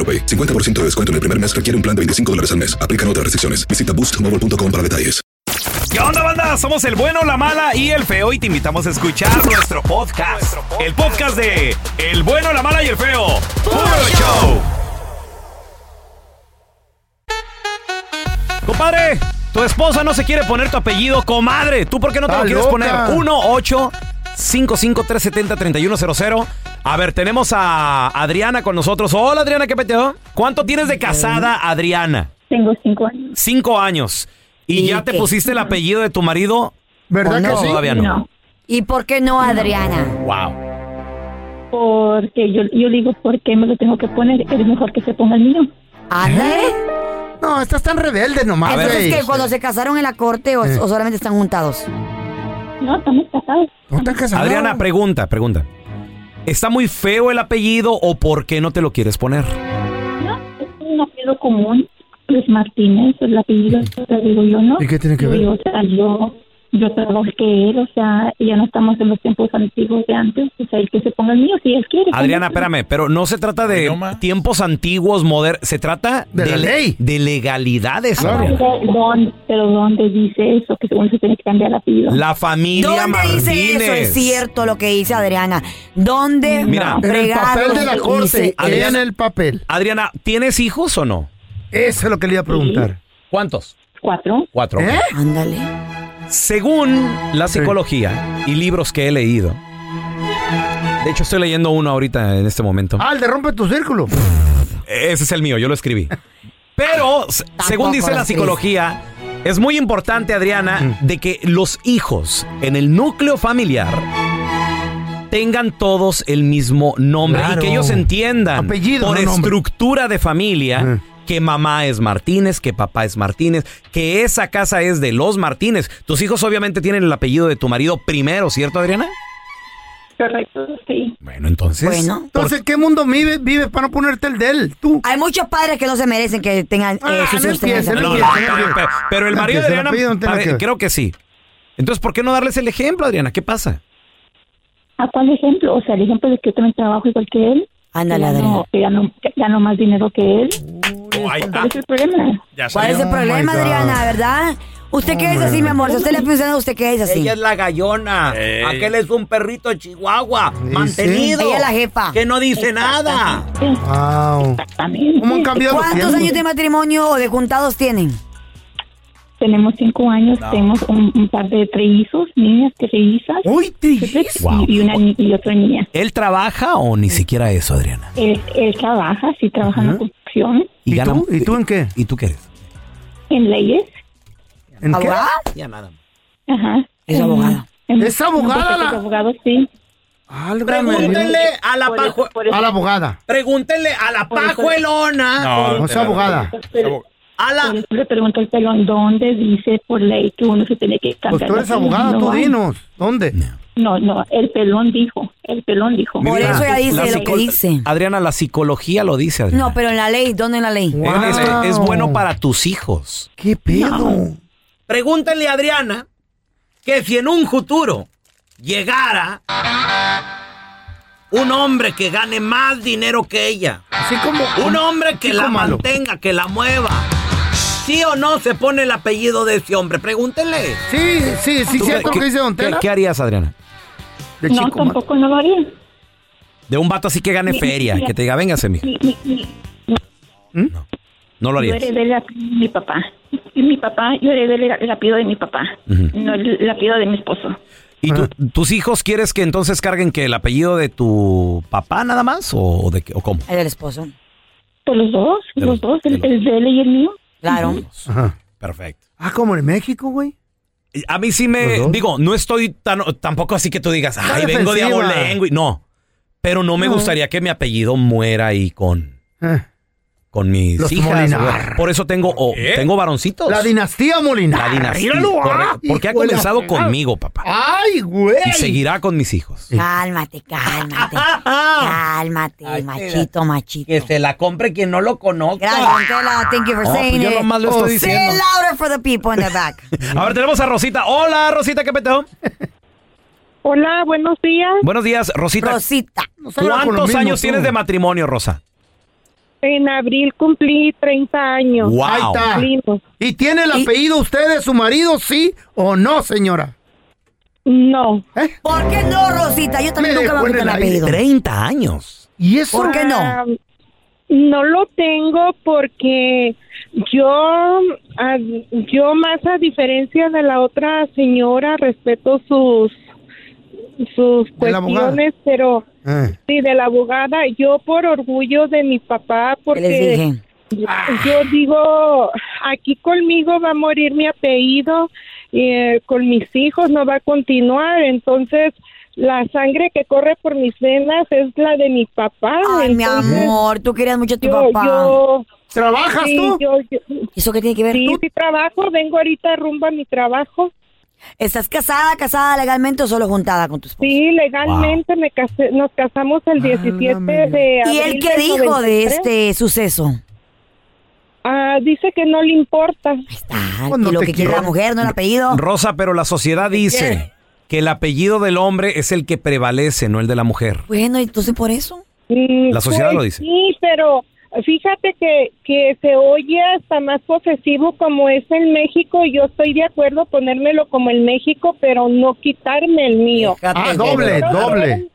AroPay. 50% de descuento en el primer mes requiere un plan de 25 dólares al mes. Aplican otras restricciones. Visita boostmobile.com para detalles. ¿Qué onda, banda? Somos el bueno, la mala y el feo y te invitamos a escuchar nuestro podcast. El podcast de El bueno, la mala y el feo. ¡Puro show! Compadre, tu esposa no se quiere poner tu apellido, comadre. ¿Tú por qué no te Está lo quieres loca. poner? 1 8 55 370 3100 A ver, tenemos a Adriana con nosotros. Hola, Adriana, ¿qué peteo? ¿Cuánto tienes de casada, Adriana? Tengo cinco años. Cinco años. ¿Y, ¿Y ya te pusiste el apellido de tu marido? ¿Verdad ¿O que sí? Todavía no. No, ¿Y por qué no, Adriana? Wow. porque yo, yo digo, ¿por qué me lo tengo que poner? Es mejor que se ponga el mío. Ándale. No, estás tan rebelde nomás, Entonces, que cuando se casaron en la corte o, Eh. o solamente están juntados? No, estamos casados. ¿No están casados? Adriana, pregunta, pregunta. ¿Está muy feo el apellido o por qué no te lo quieres poner? No, es un apellido común. Luis Martínez, el apellido, te digo yo, ¿no? ¿Y qué tiene que ver? Digo, o sea, yo, yo trabajé que él, o sea, ya no estamos en los tiempos antiguos de antes, o sea, el que se ponga el mío si él quiere. Adriana, espérame, pero no se trata de Idioma. tiempos antiguos, modernos, se trata De la ley. de legalidades, Claro. Adriana. Pero, ¿dónde, pero ¿dónde dice eso? Que según se tiene que cambiar el apellido. La familia ¿Dónde dice eso? Es cierto lo que dice Adriana. ¿Dónde? Mira. En el papel de la corte. en eso? el papel. Adriana, ¿tienes hijos o no? Eso es lo que le iba a preguntar. ¿Cuántos? Cuatro. Cuatro. ¿Eh? Ándale. Según la psicología y libros que he leído, de hecho estoy leyendo uno ahorita en este momento. Ah, el de rompe tu círculo. Ese es el mío, yo lo escribí. Pero, según dice la lo psicología, es muy importante, Adriana, Mm. de que los hijos en el núcleo familiar tengan todos el mismo nombre Claro. y que ellos entiendan Apellido, por no nombre. estructura de familia Mm. Que mamá es Martínez, que papá es Martínez, que esa casa es de los Martínez. Tus hijos obviamente tienen el apellido de tu marido primero, ¿cierto, Adriana? Correcto, sí. Bueno, entonces... Bueno. Entonces, ¿qué mundo vive, vive para no ponerte el de él? Tú. Hay muchos padres que no se merecen que tengan eh, Ah, sus hijos tengan no, apellido. empieces. pero, el marido de Adriana, no que creo que sí. Entonces, ¿por qué no darles el ejemplo, Adriana? ¿Qué pasa? ¿A cuál ejemplo? O sea, el ejemplo de que yo también trabajo igual que él. Ándale, que Adriana. gano, que gano, que gano más dinero que él. ¿Cuál es el problema? Ya ¿Cuál es el Oh, problema. Adriana, verdad? ¿Usted qué es así, mi amor? Si usted le funciona, ¿usted qué es así? Ella es la gallona. Ey. Aquel es un perrito chihuahua, Sí, mantenido. Ella es la jefa. Que no dice nada. Wow. Exactamente. ¿Cómo han cambiado los ¿Cuántos años de matrimonio o de juntados tienen? Tenemos cinco años, tenemos un, un par de trillizos, niñas trillizas. Uy, y- Wow. Y, una y otra niña. ¿Él trabaja o ni siquiera eso, Adriana? Él, él trabaja, sí trabaja en la construcción, ¿Y gana- tú? ¿Y tú en qué? ¿Y tú qué eres? en leyes. ¿En qué? ¿Abogada? Ya nada. Ajá. Es abogada. en- ¿Es abogada la- de abogados, sí. Álgame Pregúntenle a la eso- A la abogada. Pregúntenle a la pajuelona. No, No es abogada. Pero- A por la... eso le pregunto al pelón, ¿dónde dice por ley que uno se tiene que Pues cambiar? tú de eres No tú dinos. ¿Dónde? No, no, el pelón dijo, el pelón dijo. Por eso ella dice lo que dice. Adriana, la psicología lo dice, Adriana. No, pero en la ley, ¿dónde en la ley? Es- es, es bueno para tus hijos. ¿Qué pedo? Pregúntenle a Adriana que si en un futuro llegara un hombre que gane más dinero que ella, Así como. un hombre que la malo. mantenga, que la mueva, ¿sí o no se pone el apellido de ese hombre? Pregúntenle. Sí, sí, sí, ¿Tú cierto qué- lo que dice Don ¿qué, Tela. qué harías, Adriana? De No, chico tampoco no lo haría. De un vato así que gane Mi- feria, mi- que te diga, véngase, mija. Mi, mi, mi- No lo yo harías. heredé el apellido de mi papá. Y mi papá, yo heredé el, el apellido de mi papá, no el, el apellido de mi esposo. ¿Y tú- tus hijos quieres que entonces carguen que el apellido de tu papá nada más? ¿O, de, qué- o cómo? El del esposo. Pues los dos, De los los- dos, de el, los- el de él y el mío. Claro. Ajá. Perfecto. Ah, como en México, güey. A mí sí ¿Los me. Digo, no estoy tan, tampoco así que tú digas, Está ay, vengo de defensiva. abolengo. y- No. Pero no me No. gustaría que mi apellido muera ahí con, Eh, con mis Los hijas. Molinar. Por eso tengo, o- tengo varoncitos. La dinastía Molinar. La dinastía. Míralo, ah, correcto. Porque ha comenzado conmigo, papá. Ay, güey. Y seguirá con mis hijos. Cálmate, cálmate. Cálmate, machito, machito. Que se la compre quien no lo conozca. Gracias, Antela. Thank you for No, saying pues yo nomás lo Oh, estoy Say diciendo. it louder for the people in the back. A ver, tenemos a Rosita. Hola, Rosita, ¿qué peteo? Hola, buenos días. Buenos días, Rosita. Rosita. ¿Cuántos años tú. tienes de matrimonio, Rosa? En abril cumplí 30 años. Wow. Ahí está. Cumplimos. ¿Y tiene el Y- apellido usted de su marido, sí o no, señora? No, ¿Eh? ¿Por qué no, Rosita? Yo también Me nunca me el apellido. 30 años. ¿Y eso? ¿Por qué no? Ah, no lo tengo porque yo, yo más a diferencia de la otra señora, respeto sus sus cuestiones, pero Eh. sí, de la abogada, yo por orgullo de mi papá, ¿Qué les porque dije? yo digo, aquí conmigo va a morir mi apellido, eh, con mis hijos no va a continuar, entonces la sangre que corre por mis venas es la de mi papá. Ay, mi amor, tú querías mucho a tu yo, papá. yo, ¿Trabajas sí, tú? yo, yo- ¿Eso qué tiene que ver? sí, sí trabajo, vengo ahorita rumbo a mi trabajo. ¿Estás casada, casada legalmente o solo juntada con tu esposo? Sí, legalmente me casé, nos casamos el 17 de abril. ¿Y él qué dijo de 93. este suceso? Ah, dice que no le importa. Ah, Cuando que lo que quiere la mujer, no el apellido. Rosa, pero la sociedad dice que el apellido del hombre es el que prevalece, no el de la mujer. Bueno, entonces por eso. Mm, La sociedad pues lo dice. Sí, pero fíjate que, que se oye hasta más posesivo como es en México. Yo estoy de acuerdo ponérmelo como en México, pero no quitarme el mío. Ah, doble, Prefiero doble.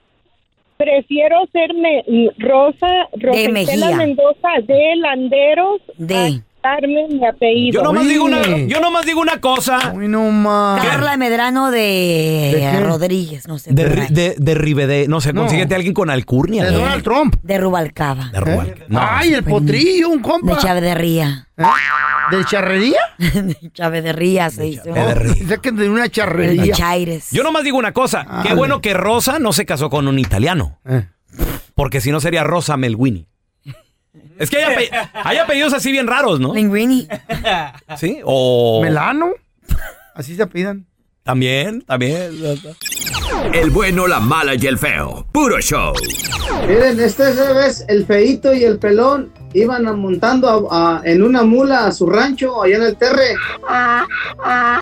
Prefiero ser me- Rosa, Rosa Mendoza de Landeros De. Quitarme mi apellido. Yo nomás, digo una, yo nomás digo una cosa. Uy, no más. Carla Medrano de, ¿De? Rodríguez, no sé. De, ri- de, de Ribede, no sé, No. consíguete a alguien con alcurnia. De. Donald Trump. De Rubalcaba. De Rubalcaba. No. Ay, el potrillo, un compa. De Chavederría. ¿Eh? ¿De charrería? de Chavederría se dice. Chavederría. Dice que de una De charrería. Chaires. Yo nomás digo una cosa. Qué Dale. bueno que Rosa no se casó con un italiano. Eh. Porque si no sería Rosa Melwini. Es que hay, ape- hay apellidos así bien raros, ¿no? Linguini. Sí. O. ¿Melano? Así se pidan. También, también. El bueno, la mala y el feo. Puro show. Miren, esta vez el feito y el pelón iban montando a- a- en una mula a su rancho allá en el terre.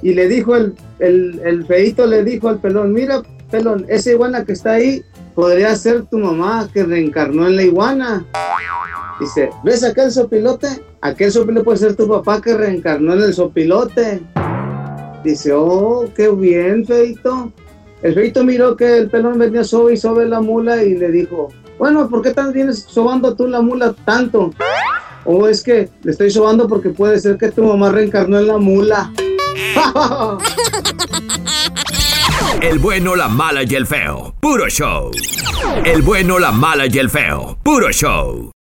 Y le dijo el, el, el feito, le dijo al pelón, mira, pelón, esa iguana que está ahí podría ser tu mamá que reencarnó en la iguana. Dice, ¿ves aquel sopilote? Aquel sopilote puede ser tu papá que reencarnó en el sopilote. Dice, oh, qué bien, feito. El feito miró que el pelón venía sobe y sobe la mula y le dijo, bueno, ¿por qué tan vienes sobando tú la mula tanto? O es que le estoy sobando porque puede ser que tu mamá reencarnó en la mula. El bueno, la mala y el feo. Puro show. El bueno, la mala y el feo. Puro show.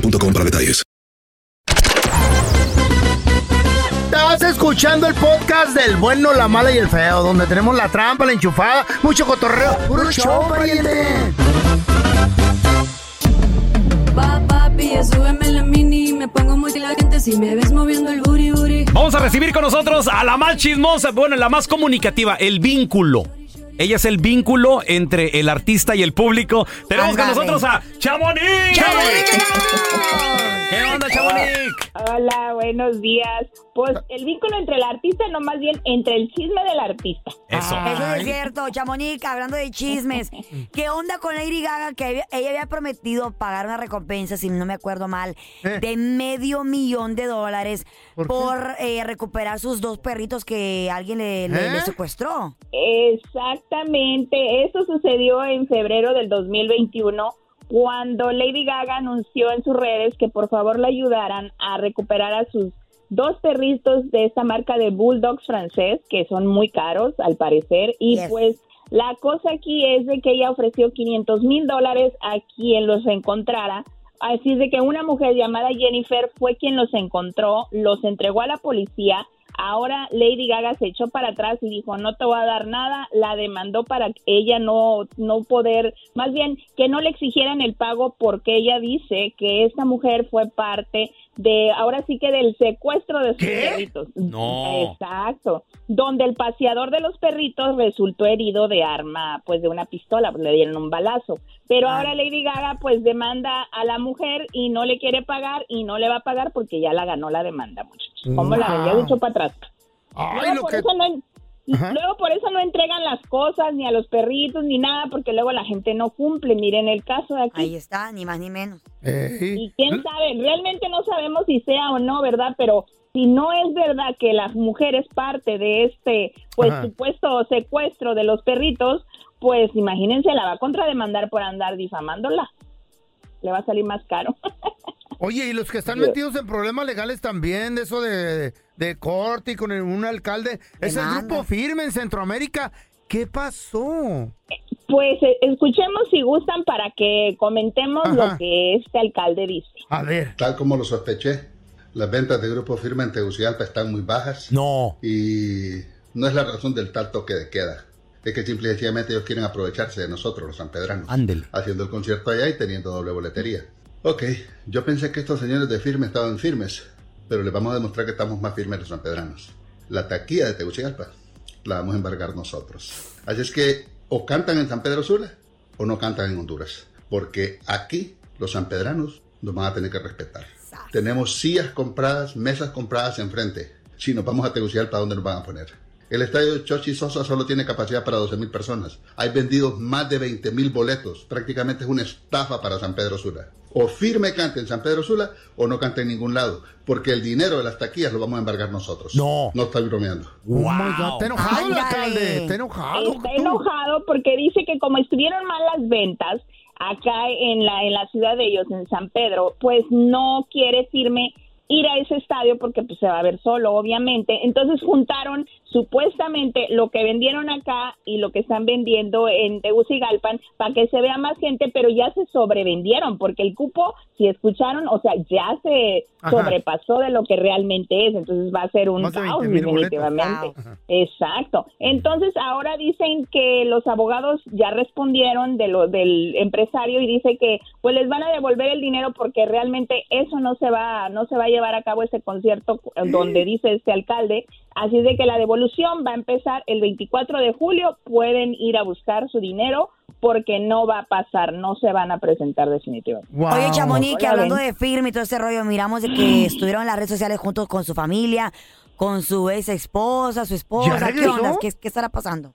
boostmobile.com para detalles. Estás escuchando el podcast del bueno, la mala y el feo, donde tenemos la trampa, la enchufada, mucho cotorreo. ¡Puro show, pariente! Pa, papi, ya súbeme la mini. Me pongo muy gente si me ves moviendo el. Vamos a recibir con nosotros a la más chismosa, bueno, la más comunicativa, el vínculo. Ella es el vínculo entre el artista y el público. Tenemos con Ándale. nosotros a Chamonix. ¿Qué onda, Chamonix? Hola, buenos días. Pues el vínculo entre el artista, no más bien entre el chisme del artista. Eso. Eso es cierto, Chamonix, hablando de chismes. ¿Qué onda con Lady Gaga? Que había- ella había prometido pagar una recompensa, si no me acuerdo mal, Eh. de medio millón de dólares ¿Por eh, recuperar sus dos perritos que alguien le, le- ¿Eh? le secuestró. Exactamente, eso sucedió en febrero del 2021 cuando Lady Gaga anunció en sus redes que por favor le ayudaran a recuperar a sus dos perritos de esta marca de Bulldogs francés que son muy caros al parecer y Yes. pues la cosa aquí es de que ella ofreció 500 mil dólares a quien los encontrara Así es de que una mujer llamada Jennifer fue quien los encontró, los entregó a la policía. Ahora Lady Gaga se echó para atrás y dijo, no te voy a dar nada. La demandó para que ella no, no poder, más bien que no le exigieran el pago porque ella dice que esta mujer fue parte de, ahora sí que del secuestro de sus perritos. No. Exacto. Donde el paseador de los perritos resultó herido de arma, pues de una pistola, pues, le dieron un balazo. Pero ahora Lady Gaga pues demanda a la mujer y no le quiere pagar y no le va a pagar porque ya la ganó la demanda, muchachos. ¿Cómo la? Ya se echó para atrás. Ay, lo por, que- eso no, Ajá. luego por eso no entregan las cosas ni a los perritos ni nada porque luego la gente no cumple. Miren el caso de aquí. Ahí está, ni más ni menos. Y quién sabe, realmente no sabemos si sea o no, ¿verdad? Pero si no es verdad que la mujer es parte de este, pues, Ajá. supuesto secuestro de los perritos, pues imagínense, la va a contrademandar por andar difamándola. Le va a salir más caro. Oye, y los que están Sí. metidos en problemas legales también, de eso de, de corte y con el- un alcalde, es el grupo firme en Centroamérica. ¿Qué pasó? Pues eh, escuchemos si gustan para que comentemos Ajá. lo que este alcalde dice. A ver. Tal como lo sospeché, las ventas de Grupo Firme en Tegucigalpa están muy bajas. No. Y no es la razón del tal toque de queda. Es que simple y sencillamente ellos quieren aprovecharse de nosotros, los sanpedranos. Ándele. Haciendo el concierto allá y teniendo doble boletería. Ok, yo pensé que estos señores de Firme estaban firmes, pero les vamos a demostrar que estamos más firmes los sanpedranos. La taquilla de Tegucigalpa la vamos a embargar nosotros. Así es que o cantan en San Pedro Sula o no cantan en Honduras. Porque aquí los sanpedranos nos van a tener que respetar. Tenemos sillas compradas, mesas compradas enfrente. Si nos vamos a Tegucigalpa, ¿dónde nos van a poner? El estadio Chochi Sosa solo tiene capacidad para 12 mil personas. Hay vendidos más de 20 mil boletos. Prácticamente es una estafa para San Pedro Sula. O firme cante en San Pedro Sula o no cante en ningún lado. Porque el dinero de las taquillas lo vamos a embargar nosotros. No. No bromeando. Oh Está enojado el alcalde, está enojado. Está enojado porque dice que como estuvieron mal las ventas, acá en la, en la ciudad de ellos, en San Pedro, pues no quiere firme ir a ese estadio porque pues se va a ver solo, obviamente. Entonces juntaron supuestamente lo que vendieron acá y lo que están vendiendo en Tegucigalpan para que se vea más gente, pero ya se sobrevendieron porque el cupo, si escucharon, o sea, ya se Ajá. sobrepasó de lo que realmente es, entonces va a ser un caos 20,000 boletos. definitivamente. Exacto. Entonces ahora dicen que los abogados ya respondieron de lo del empresario y dice que pues les van a devolver el dinero porque realmente eso no se va no se va a llevar a cabo ese concierto donde dice este alcalde, así de que la devolución va a empezar el 24 de julio, pueden ir a buscar su dinero porque no va a pasar, no se van a presentar definitivamente. Oye, Chamonix, que hablando de firme y todo ese rollo, miramos de que estuvieron en las redes sociales juntos con su familia, con su ex esposa, su esposa. ¿Qué onda? ¿Qué, qué estará pasando?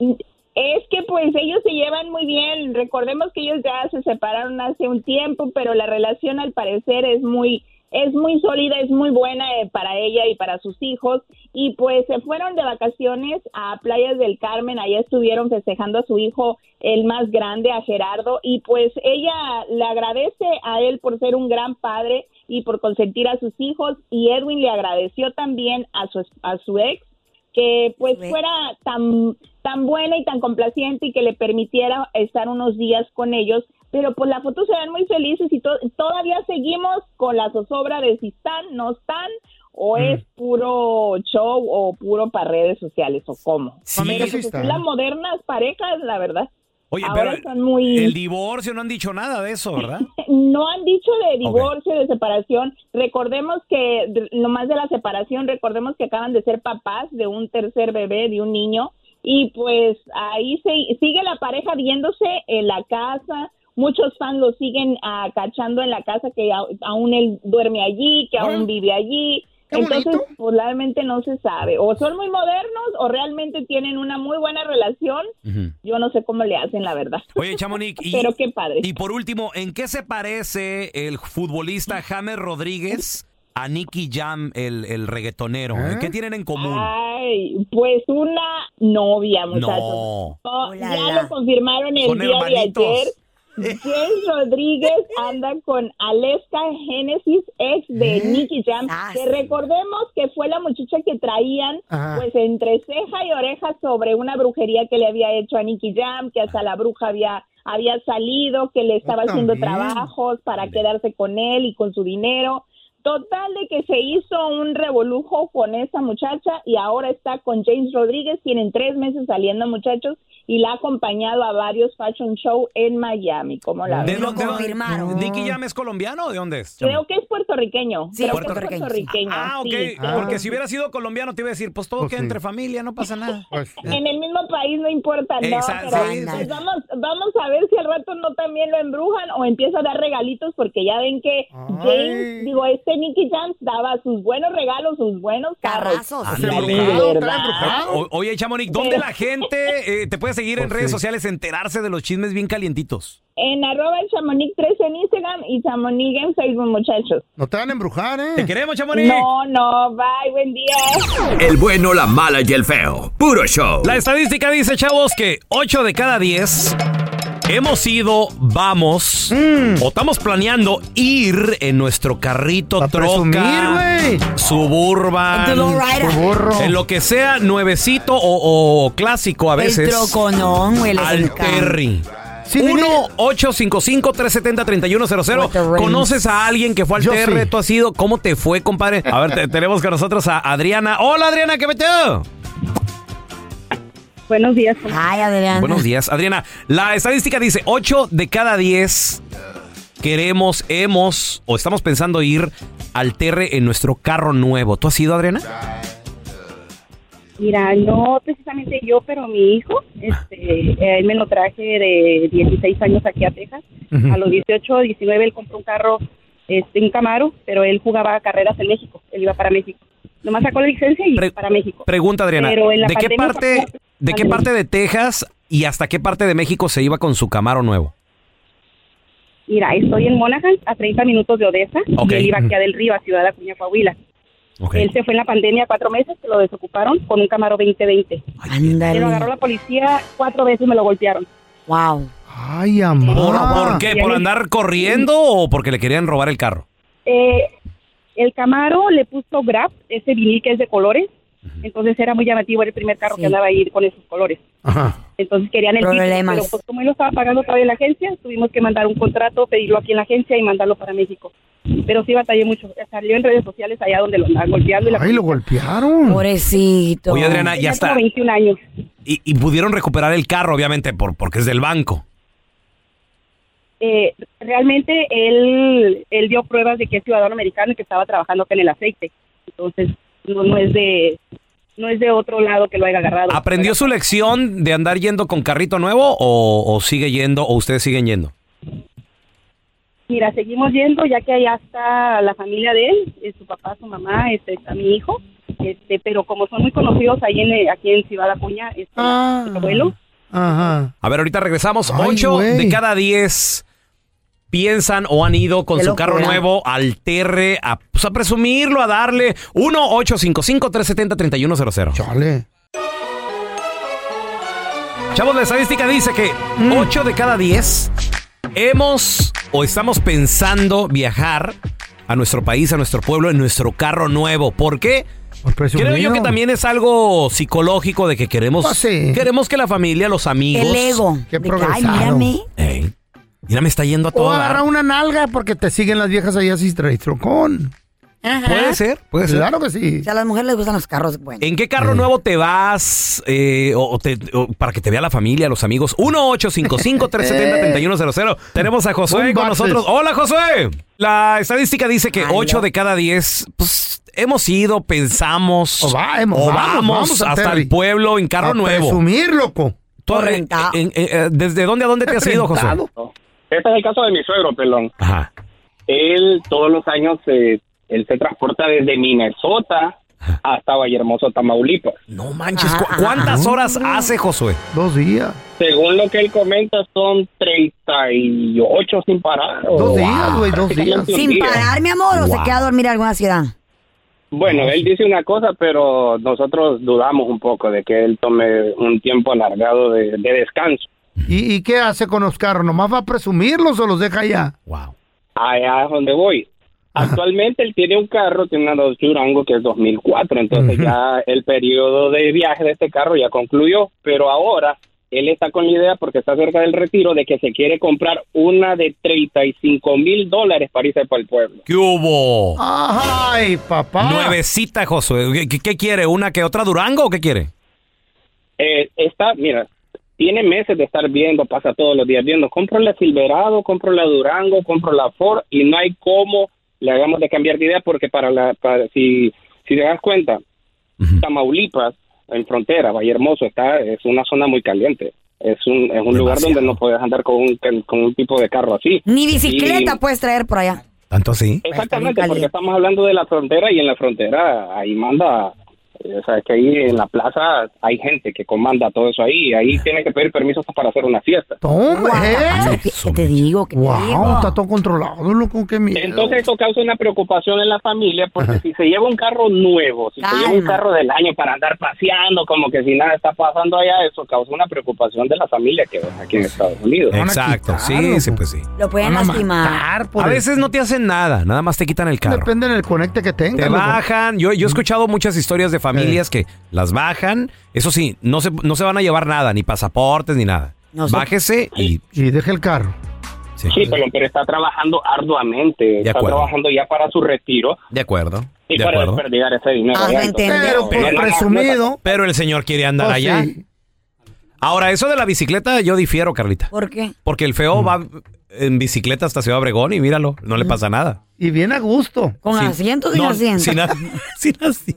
Es que pues ellos se llevan muy bien. Recordemos que ellos ya se separaron hace un tiempo, pero la relación al parecer es muy es muy sólida, es muy buena eh, para ella y para sus hijos. Y pues se fueron de vacaciones a Playas del Carmen, allá estuvieron festejando a su hijo el más grande, a Gerardo. Y pues ella le agradece a él por ser un gran padre y por consentir a sus hijos. Y Edwin le agradeció también a su a su ex que pues fuera tan tan buena y tan complaciente y que le permitiera estar unos días con ellos, pero pues las fotos se ven muy felices y to- todavía seguimos con la zozobra de si están, no están o es puro show o puro para redes sociales o cómo. Pero, sí pues, las modernas parejas, la verdad. Oye, ahora pero son muy el divorcio no han dicho nada de eso, ¿verdad? no han dicho de divorcio, de separación. Recordemos que lo más de la separación, recordemos que acaban de ser papás de un tercer bebé, de un niño, y pues ahí se, sigue la pareja viéndose en la casa. Muchos fans lo siguen ah, cachando en la casa que a- aún él duerme allí, que aún vive allí. Qué Entonces, bonito. pues realmente no se sabe. O son muy modernos o realmente tienen una muy buena relación. Yo no sé cómo le hacen, la verdad. Oye, Chamonix, y, Pero qué padre. y por último, ¿en qué se parece el futbolista James Rodríguez a Nicky Jam, el, el reggaetonero? ¿Eh? ¿Qué tienen en común? Ay, pues una novia, muchachos. No. Oh, ya lo confirmaron el Son día hermanitos. de ayer. James Rodríguez anda con Aleska Genesis, ex de Nicky Jam, que recordemos que fue la muchacha que traían Ajá. pues entre ceja y oreja sobre una brujería que le había hecho a Nicky Jam, que hasta la bruja había había salido, que le estaba haciendo trabajos para quedarse con él y con su dinero. Total de que se hizo un revolujo con esa muchacha y ahora está con James Rodríguez. Tienen tres meses saliendo, muchachos, y la ha acompañado a varios fashion show en Miami. como la ¿De ven? dónde- de dónde- ¿Nicky Jam es colombiano o de dónde es? Creo que es puertorriqueño. Sí, Creo que es puertorriqueño. puertorriqueño. Ah, ok. sí. Porque si hubiera sido colombiano te iba a decir, pues todo Pues queda sí. entre familia, no pasa nada. En el mismo país no importa, no, pero sí, pues vamos, vamos a ver si al rato no también lo embrujan o empieza a dar regalitos porque ya ven que James, digo, este Nicky Jam daba sus buenos regalos, sus buenos carros. Oye, Chamonix, ¿dónde la gente eh, te puede seguir en redes sociales, enterarse de los chismes bien calientitos? En arroba Chamonix 3 en Instagram y Chamonix en Facebook, muchachos. No te van a embrujar, ¿eh? Te queremos, Chamonix. No, no, bye, buen día. El bueno, la mala y el feo. Puro show. La estadística dice, chavos, que 8 de cada 10 hemos ido, vamos, Mm. o estamos planeando ir en nuestro carrito, presumir, troca, güey. suburban, En lo que sea nuevecito o, o clásico a veces. El troconón, güey, Al. Terry. Sí, vine- 1-855-370-3100. ¿Conoces a alguien que fue al TR? sí. ¿Tú has ido? ¿Cómo te fue, compadre? A ver, te- tenemos con nosotros a Adriana. Hola, Adriana, ¿qué metido? Buenos días. Ay, Adriana. Buenos días, Adriana. La estadística dice 8 de cada 10 queremos, hemos o estamos pensando ir al TR en nuestro carro nuevo. ¿Tú has ido, Adriana? Mira, no precisamente yo, pero mi hijo, este, eh, él me lo traje de 16 años aquí a Texas. A los 18, 19 él compró un carro, este, un Camaro, pero él jugaba carreras en México. Él iba para México. Nomás sacó la licencia y para México. Pregunta, Adriana. Pero en la ¿De qué parte de qué parte de Texas y hasta qué parte de México se iba con su Camaro nuevo? Mira, estoy en Monaghan, a 30 minutos de Odessa, y él iba aquí a Del Río, a Ciudad Acuña, Coahuila. Ok. Él se fue en la pandemia cuatro meses, que lo desocuparon con un Camaro 2020. Ándale. Se lo agarró la policía cuatro veces, me lo golpearon. Wow. Ay, amor. ¿Por, por qué? ¿Por andar corriendo o porque le querían robar el carro? Eh, el Camaro le puso Grab, ese vinil que es de colores. Entonces era muy llamativo, era el primer carro que andaba ahí con esos colores. Ajá. Entonces querían el título, Problemas. pero pues como él lo estaba pagando todavía en la agencia, tuvimos que mandar un contrato, pedirlo aquí en la agencia y mandarlo para México. Pero sí batallé mucho. Salió en redes sociales allá donde lo andaban golpeando. Y la Ay, lo golpearon. Pobrecito. Oye, Adriana, ya está. como 21 años. Y, y pudieron recuperar el carro, obviamente, por, porque es del banco. Eh, realmente él, él dio pruebas de que es ciudadano americano y que estaba trabajando acá en el aceite. Entonces no, no es de no es de otro lado que lo haya agarrado. ¿Aprendió su lección de andar yendo con carrito nuevo o, o sigue yendo o ustedes siguen yendo? Mira, seguimos yendo ya que allá está la familia de él, eh, su papá, su mamá, este, está mi hijo, este, pero como son muy conocidos ahí en, eh, aquí en Ciudad Acuña, este, Ah. su abuelo, Ajá. A ver, ahorita regresamos. Ay, Ocho de cada diez piensan o han ido con Qué su carro locura. nuevo al terre a, pues, a presumirlo, a darle 1-855-370-3100. Chale. Chavos, la estadística dice que Mm. 8 de cada 10 hemos o estamos pensando viajar a nuestro país, a nuestro pueblo, en nuestro carro nuevo. ¿Por qué? Por presumido. Creo yo que también es algo psicológico de que queremos, Pues sí. queremos que la familia, los amigos. El ego. Qué De que, ay, progresado. mírame. Ey, mira, me está yendo a O todo agarra dar. una nalga porque te siguen las viejas allá sin traes trocón. Puede ser, puede ser. Claro que sí. O sea, a las mujeres les gustan los carros buenos. ¿En qué carro nuevo te vas eh, o, o te- o para que te vea la familia, los amigos? 1-855-370-3100. Tenemos a Josué con boxes. nosotros. Hola, Josué. La estadística dice que Ay, 8 no. de cada 10 pues, hemos ido, pensamos O vamos, o vamos, vamos vamos al hasta Terry. el pueblo en carro A nuevo. presumir, loco. Tú, eh, en- en- eh, ¿Desde dónde a dónde te has ido, Josué? Rentado. Este es el caso de mi suegro, pelón. Ajá. Él todos los años eh, él se transporta desde Minnesota hasta Vallehermoso, Tamaulipas. No manches, ¿cu- ¿cuántas horas hace, Josué? Dos días. Según lo que él comenta, son 38 sin parar. Dos días, güey, dos días. Sin día. parar, mi amor, o se queda a dormir en alguna ciudad. Bueno, él dice una cosa, pero nosotros dudamos un poco de que él tome un tiempo alargado de, de descanso. ¿Y, y qué hace con los carros? ¿Nomás va a presumirlos o los deja allá? Wow. Allá es donde voy. Actualmente él tiene un carro, tiene una Dodge Durango que es 2004, entonces Ujú. ya el periodo de viaje de este carro ya concluyó, pero ahora él está con la idea, porque está cerca del retiro, de que se quiere comprar una de 35 mil dólares para irse para el pueblo. ¿Qué hubo? Ay, papá. Nuevecita, Josué. ¿Qué, qué quiere? ¿Una que otra Durango o qué quiere? Eh, está, mira, tiene meses de estar viendo, pasa todos los días viendo, compro la Silverado, compro la Durango, compro la Ford y no hay cómo le hagamos de cambiar de idea porque para la, para, si, si te das cuenta, Tamaulipas, en frontera, Valle Hermoso, está, es una zona muy caliente. Es un, es un lugar donde no puedes andar con un, con un tipo de carro así. Ni bicicleta Y- puedes traer por allá. ¿Tanto así? Exactamente, porque estamos hablando de la frontera y en la frontera ahí manda, o sea, que ahí en la plaza hay gente que comanda todo eso ahí, y ahí tiene que pedir permiso hasta para hacer una fiesta. Toma, ¿eh? ¿Qué te digo? ¿Qué te Wow, digo? está todo controlado, loco, qué miedo. Entonces eso causa una preocupación en la familia porque si se lleva un carro nuevo, si se lleva un Calma. carro del año para andar paseando como que si nada está pasando allá, eso causa una preocupación de la familia que ven aquí en Estados Unidos. Exacto, sí, sí, pues sí. Lo pueden lastimar. matar A veces no te hacen nada, nada más te quitan el carro. Depende del conecte que tengas. Te bajan. Yo, yo he escuchado muchas historias de familias que las bajan. Eso sí, no se, no se van a llevar nada, ni pasaportes, ni nada. No sé. Bájese y... Y deja el carro. Sí, Sí, pero, pero está trabajando arduamente, está acuerdo. trabajando ya para su retiro de acuerdo. y De para acuerdo. desperdigar ese dinero. Ah, ya, entonces. Pero por no, presumido. Pero el señor quiere andar pues allá. sí. Ahora, eso de la bicicleta, yo difiero, Carlita. ¿Por qué? Porque el feo va en bicicleta hasta Ciudad Obregón y míralo, no le pasa nada. Y bien a gusto. ¿Con Sin- asiento sin no, asiento? Sin, a- sin asi-